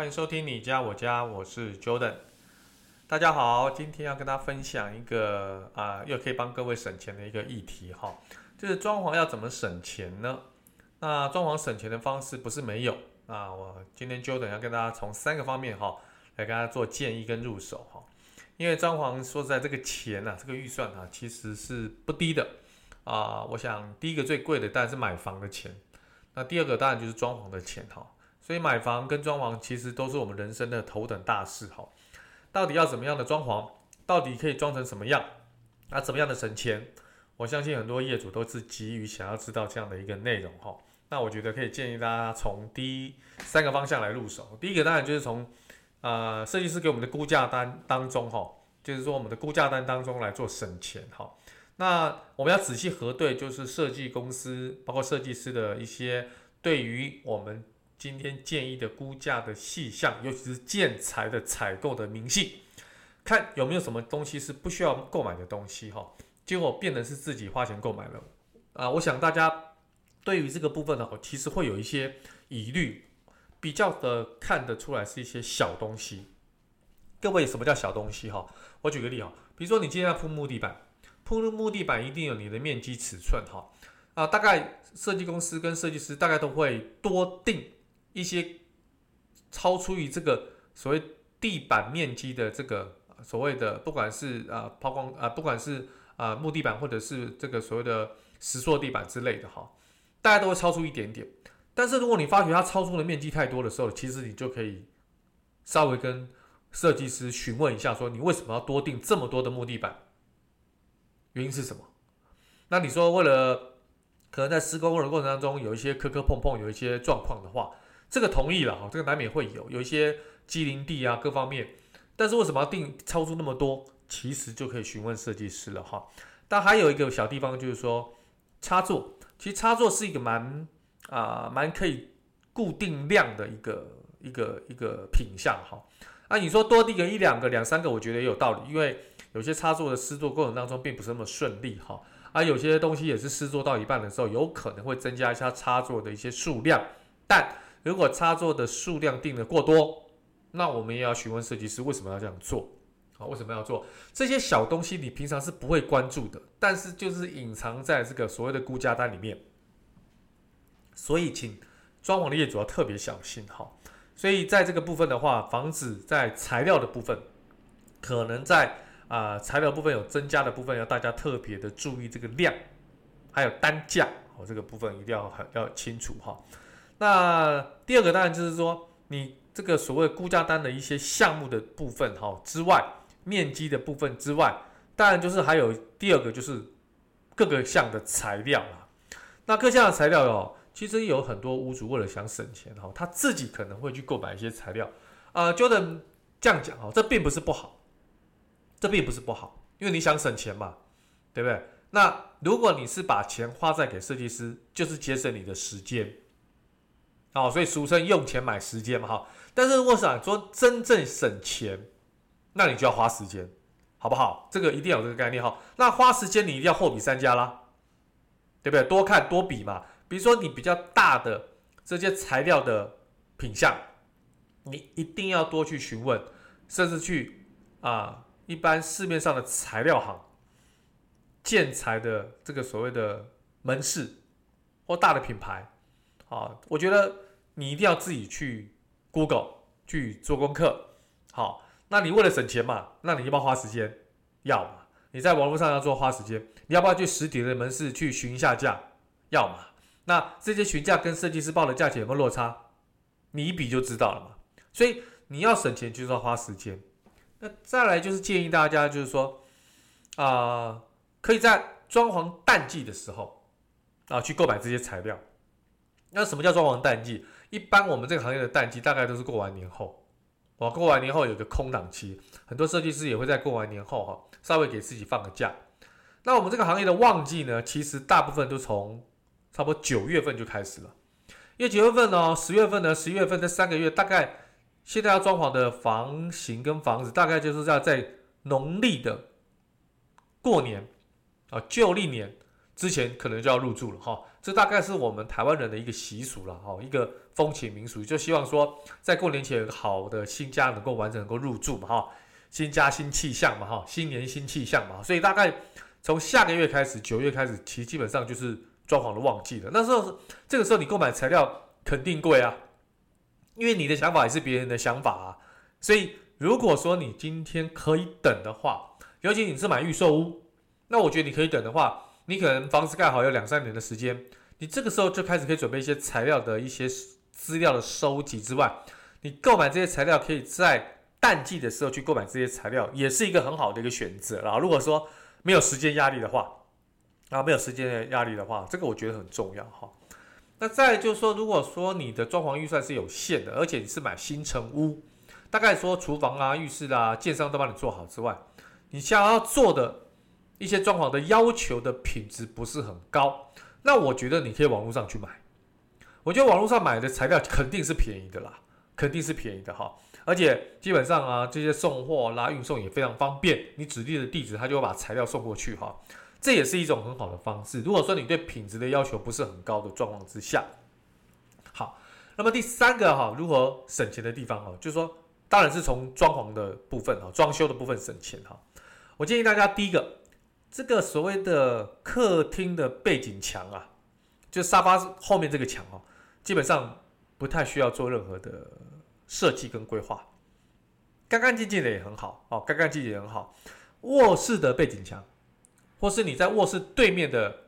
欢迎收听你家我家，我是 Jordan。大家好，今天要跟大家分享一个啊、又可以帮各位省钱的一个议题哈，就是装潢要怎么省钱呢？那装潢省钱的方式不是没有啊，我今天 Jordan 要跟大家从三个方面哈来跟大家做建议跟入手哈，因为装潢说实在这个钱呐、啊，这个预算啊其实是不低的啊。我想第一个最贵的当然是买房的钱，那第二个当然就是装潢的钱哈。所以买房跟装潢其实都是我们人生的头等大事哈。到底要怎么样的装潢？到底可以装成什么样？啊，怎么样的省钱？我相信很多业主都是急于想要知道这样的一个内容哈。那我觉得可以建议大家从第一三个方向来入手。第一个当然就是从呃设计师给我们的估价单当中哈，就是说我们的估价单当中来做省钱哈。那我们要仔细核对，就是设计公司包括设计师的一些对于我们。今天建议的估价的细项，尤其是建材的采购的明细，看有没有什么东西是不需要购买的东西哈，结果变成是自己花钱购买了啊！我想大家对于这个部分呢，其实会有一些疑虑，比较的看得出来是一些小东西。各位，什么叫小东西哈？我举个例哈，比如说你今天要铺木地板，铺木地板一定有你的面积尺寸哈啊，大概设计公司跟设计师大概都会多定。一些超出于这个所谓地板面积的这个所谓的，不管是啊抛光啊，不管是啊木地板或者是这个所谓的石塑地板之类的哈，大家都会超出一点点。但是如果你发觉它超出的面积太多的时候，其实你就可以稍微跟设计师询问一下，说你为什么要多订这么多的木地板？原因是什么？那你说为了可能在施工的过程当中有一些磕磕碰碰，有一些状况的话。这个同意了哈，这个难免会有有一些畸零地啊各方面，但是为什么要定超出那么多？其实就可以询问设计师了哈。但还有一个小地方就是说插座，其实插座是一个蛮啊蛮可以固定量的一个一个一个品相哈。啊，你说多订个一两个两三个，我觉得也有道理，因为有些插座的施作过程当中并不是那么顺利哈，而有些东西也是施作到一半的时候，有可能会增加一下插座的一些数量，但如果插座的数量定得过多，那我们也要询问设计师为什么要这样做啊？为什么要做这些小东西？你平常是不会关注的，但是就是隐藏在这个所谓的估价单里面。所以，请装潢的业主要特别小心哈。所以，在这个部分的话，防止在材料的部分，可能在啊、材料部分有增加的部分，要大家特别的注意这个量，还有单价哦，这个部分一定要很要清楚哈。那第二个当然就是说，你这个所谓估价单的一些项目的部分哈之外，面积的部分之外，当然就是还有第二个就是各个项的材料啦。那各项的材料哦，其实有很多屋主为了想省钱哈，他自己可能会去购买一些材料。呃觉得这样讲哈，这并不是不好，这并不是不好，因为你想省钱嘛，对不对？那如果你是把钱花在给设计师，就是节省你的时间。哦，所以俗称用钱买时间嘛，哈。但是如果想说真正省钱，那你就要花时间，好不好？这个一定要有这个概念哈。那花时间你一定要货比三家啦，对不对？多看多比嘛。比如说你比较大的这些材料的品相，你一定要多去询问，甚至去啊一般市面上的材料行、建材的这个所谓的门市或大的品牌。啊，我觉得你一定要自己去 Google 去做功课。好，那你为了省钱嘛，那你要不要花时间？要嘛。你在网络上要做花时间，你要不要去实体的门市去询一下价？要嘛。那这些询价跟设计师报的价钱有没有落差？你一比就知道了嘛。所以你要省钱就是要花时间。那再来就是建议大家就是说，啊、可以在装潢淡季的时候啊去购买这些材料。那什么叫装潢淡季？一般我们这个行业的淡季大概都是过完年后，哇，过完年后有个空档期，很多设计师也会在过完年后哈，稍微给自己放个假。那我们这个行业的旺季呢，其实大部分都从差不多九月份就开始了，因为九月份呢，十月份呢，十一月份这三个月，大概现在要装潢的房型跟房子，大概就是要在农历的过年啊，旧历年之前可能就要入住了哈。这大概是我们台湾人的一个习俗了哈，一个风情民俗，就希望说在过年前有个好的新家能够完整能够入住嘛哈，新家新气象嘛哈，新年新气象嘛，所以大概从下个月开始，九月开始，其实基本上就是装潢的旺季了。那时候这个时候你购买材料肯定贵啊，因为你的想法也是别人的想法啊，所以如果说你今天可以等的话，尤其你是买预售屋，那我觉得你可以等的话。你可能房子盖好有两三年的时间，你这个时候就开始可以准备一些材料的一些资料的收集之外，你购买这些材料可以在淡季的时候去购买这些材料，也是一个很好的一个选择啦。如果说没有时间压力的话，啊，没有时间的压力的话，这个我觉得很重要哈。那再就是说，如果说你的装潢预算是有限的，而且你是买新成屋，大概说厨房啊、浴室啊，建商都帮你做好之外，你想要做的。一些装潢的要求的品质不是很高，那我觉得你可以网络上去买。我觉得网络上买的材料肯定是便宜的啦，肯定是便宜的哈。而且基本上啊，这些送货啦、运送也非常方便，你指定的地址，他就会把材料送过去哈。这也是一种很好的方式。如果说你对品质的要求不是很高的状况之下，好，那么第三个哈，如何省钱的地方哈，就是说，当然是从装潢的部分哈，装修的部分省钱哈。我建议大家第一个。这个所谓的客厅的背景墙啊，就沙发后面这个墙哦，基本上不太需要做任何的设计跟规划，干干净净的也很好哦，干干净净也很好。卧室的背景墙，或是你在卧室对面的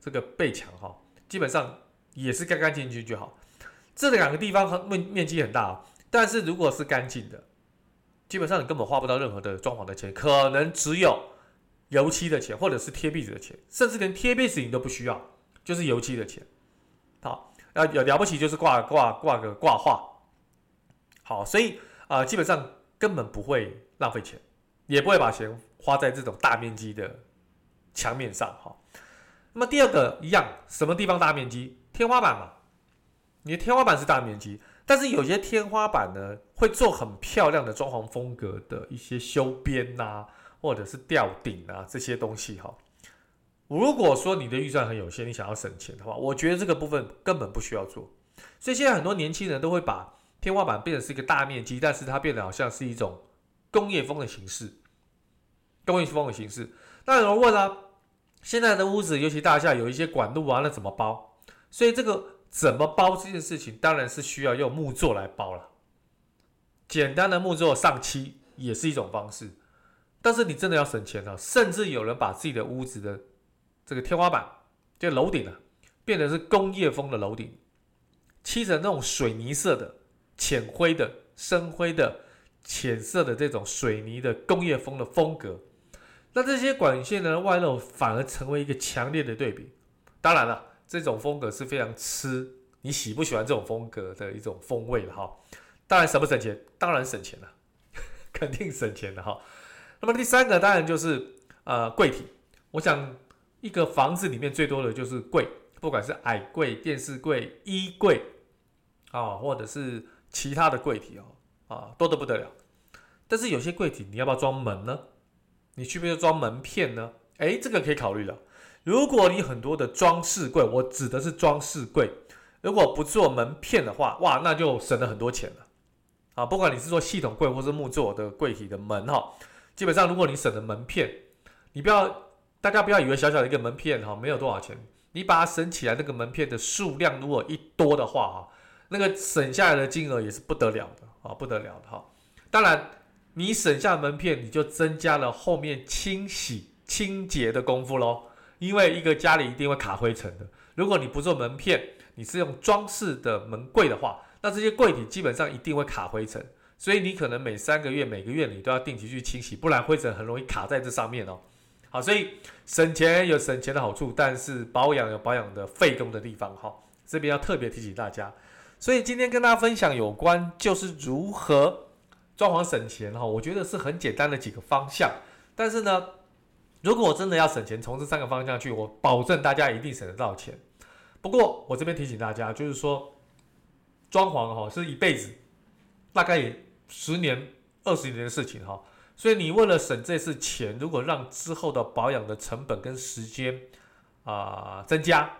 这个背墙哈，基本上也是干干净净就好。这两个地方面面积很大，但是如果是干净的，基本上你根本花不到任何的装潢的钱，可能只有。油漆的钱，或者是贴壁纸的钱，甚至连贴壁纸你都不需要，就是油漆的钱。好，那，有了不起就是挂挂挂个挂画。好，所以啊、呃，基本上根本不会浪费钱，也不会把钱花在这种大面积的墙面上。哈，那么第二个一样，什么地方大面积？天花板嘛，你的天花板是大面积，但是有些天花板呢，会做很漂亮的装潢风格的一些修边呐、或者是吊顶啊这些东西哈，如果说你的预算很有限，你想要省钱的话，我觉得这个部分根本不需要做。所以现在很多年轻人都会把天花板变成是一个大面积，但是它变得好像是一种工业风的形式，工业风的形式。那有人问啊，现在的屋子尤其大厦有一些管路啊，那怎么包？所以这个怎么包这件事情，当然是需要用木作来包了。简单的木作上漆也是一种方式。但是你真的要省钱啊，甚至有人把自己的屋子的这个天花板，就楼顶啊，变成是工业风的楼顶，漆成那种水泥色的、浅灰的、深灰的、浅色的这种水泥的工业风的风格。那这些管线呢，外露反而成为一个强烈的对比。当然了，这种风格是非常吃你喜不喜欢这种风格的一种风味了哈。当然省不省钱？当然省钱了，肯定省钱的哈。那么第三个当然就是呃柜体，我想一个房子里面最多的就是柜，不管是矮柜、电视柜、衣柜啊，或者是其他的柜体哦，啊多得不得了。但是有些柜体你要不要装门呢？你需不需要装门片呢？诶，这个可以考虑了。如果你很多的装饰柜，我指的是装饰柜，如果不做门片的话，哇，那就省了很多钱了。啊，不管你是做系统柜或是木作的柜体的门哈。基本上，如果你省了门片，你不要，大家不要以为小小的一个门片哈，没有多少钱。你把它省起来，那个门片的数量如果一多的话哈，那个省下来的金额也是不得了的啊，不得了的哈。当然，你省下门片，你就增加了后面清洗清洁的功夫喽。因为一个家里一定会卡灰尘的。如果你不做门片，你是用装饰的门柜的话，那这些柜体基本上一定会卡灰尘。所以你可能每三个月、每个月你都要定期去清洗，不然灰尘很容易卡在这上面哦。好，所以省钱有省钱的好处，但是保养有保养的费工的地方哈。这边要特别提醒大家。所以今天跟大家分享有关就是如何装潢省钱哈，我觉得是很简单的几个方向。但是呢，如果我真的要省钱，从这三个方向去，我保证大家一定省得到钱。不过我这边提醒大家，就是说装潢哈是一辈子，大概也十年、二十年的事情哈。所以你为了省这次钱，如果让之后的保养的成本跟时间啊、增加，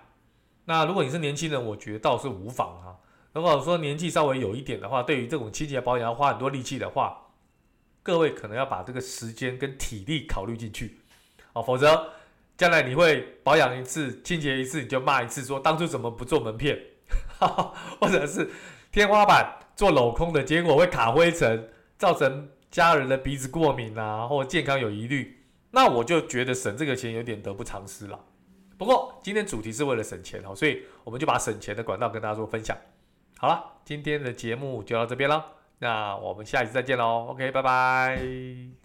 那如果你是年轻人，我觉得倒是无妨哈。如果说年纪稍微有一点的话，对于这种清洁保养要花很多力气的话，各位可能要把这个时间跟体力考虑进去，哦，否则将来你会保养一次、清洁一次，你就骂一次说当初怎么不做门片，哈 哈或者是天花板做镂空的结果会卡灰尘，造成。家人的鼻子过敏啊，或健康有疑虑，那我就觉得省这个钱有点得不偿失了。不过今天主题是为了省钱哦，所以我们就把省钱的管道跟大家做分享。好了，今天的节目就到这边了，那我们下一次再见喽。OK，拜拜。